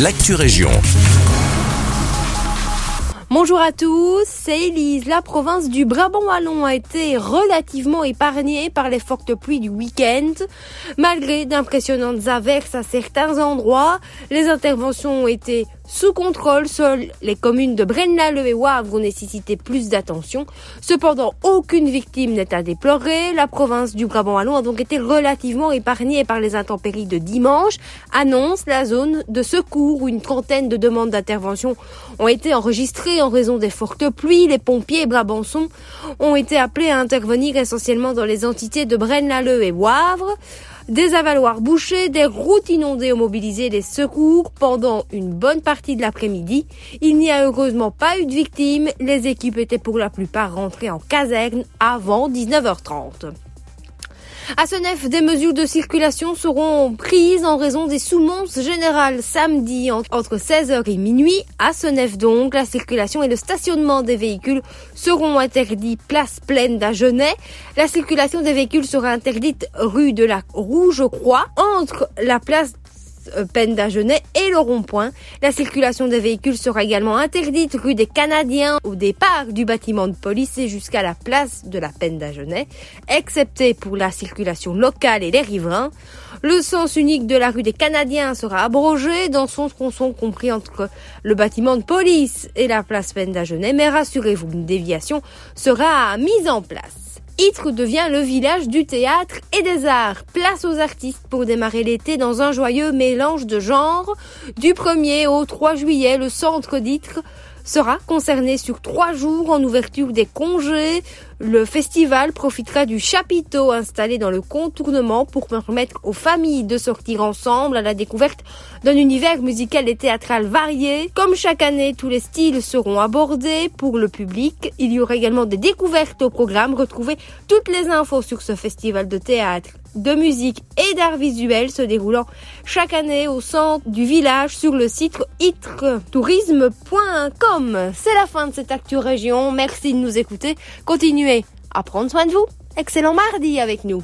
l'actu région. Bonjour à tous, c'est Elise. La province du Brabant-Wallon a été relativement épargnée par les fortes pluies du week-end. Malgré d'impressionnantes averses à certains endroits, les interventions ont été sous contrôle, seules les communes de Braine-l'Alleud et Wavre ont nécessité plus d'attention. Cependant, aucune victime n'est à déplorer. La province du Brabant-Wallon a donc été relativement épargnée par les intempéries de dimanche, annonce la zone de secours où une trentaine de demandes d'intervention ont été enregistrées en raison des fortes pluies. Les pompiers brabançons ont été appelés à intervenir essentiellement dans les entités de Braine-l'Alleud et Wavre. Des avaloirs bouchés, des routes inondées ont mobilisé les secours pendant une bonne partie de l'après-midi. Il n'y a heureusement pas eu de victimes. Les équipes étaient pour la plupart rentrées en caserne avant 19h30. À Senef, des mesures de circulation seront prises en raison des soumonces générales samedi entre 16h et minuit. À Senef donc, la circulation et le stationnement des véhicules seront interdits place pleine d'Agenais. La circulation des véhicules sera interdite rue de la Rouge Croix entre la place peine d'Agenais et le rond-point. La circulation des véhicules sera également interdite rue des Canadiens au départ du bâtiment de police et jusqu'à la place de la peine d'Agenais, excepté pour la circulation locale et les riverains. Le sens unique de la rue des Canadiens sera abrogé dans son tronçon compris entre le bâtiment de police et la place peine d'Agenais, mais rassurez-vous, une déviation sera mise en place. Ytre devient le village du théâtre et des arts. Place aux artistes pour démarrer l'été dans un joyeux mélange de genres. Du 1er au 3 juillet, le centre d'Ytre sera concerné sur trois jours en ouverture des congés. Le festival profitera du chapiteau installé dans le contournement pour permettre aux familles de sortir ensemble à la découverte d'un univers musical et théâtral varié. Comme chaque année, tous les styles seront abordés pour le public. Il y aura également des découvertes au programme. Retrouvez toutes les infos sur ce festival de théâtre de musique et d'art visuel se déroulant chaque année au centre du village sur le site itretourisme.com. C'est la fin de cette Actu Région. Merci de nous écouter. Continuez à prendre soin de vous. Excellent mardi avec nous.